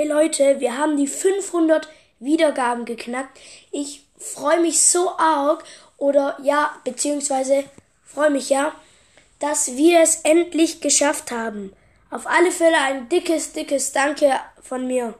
Hey Leute, wir haben die 500 Wiedergaben geknackt. Ich freue mich so arg oder ja, beziehungsweise freue mich ja, dass wir es endlich geschafft haben. Auf alle Fälle ein dickes, dickes Danke von mir.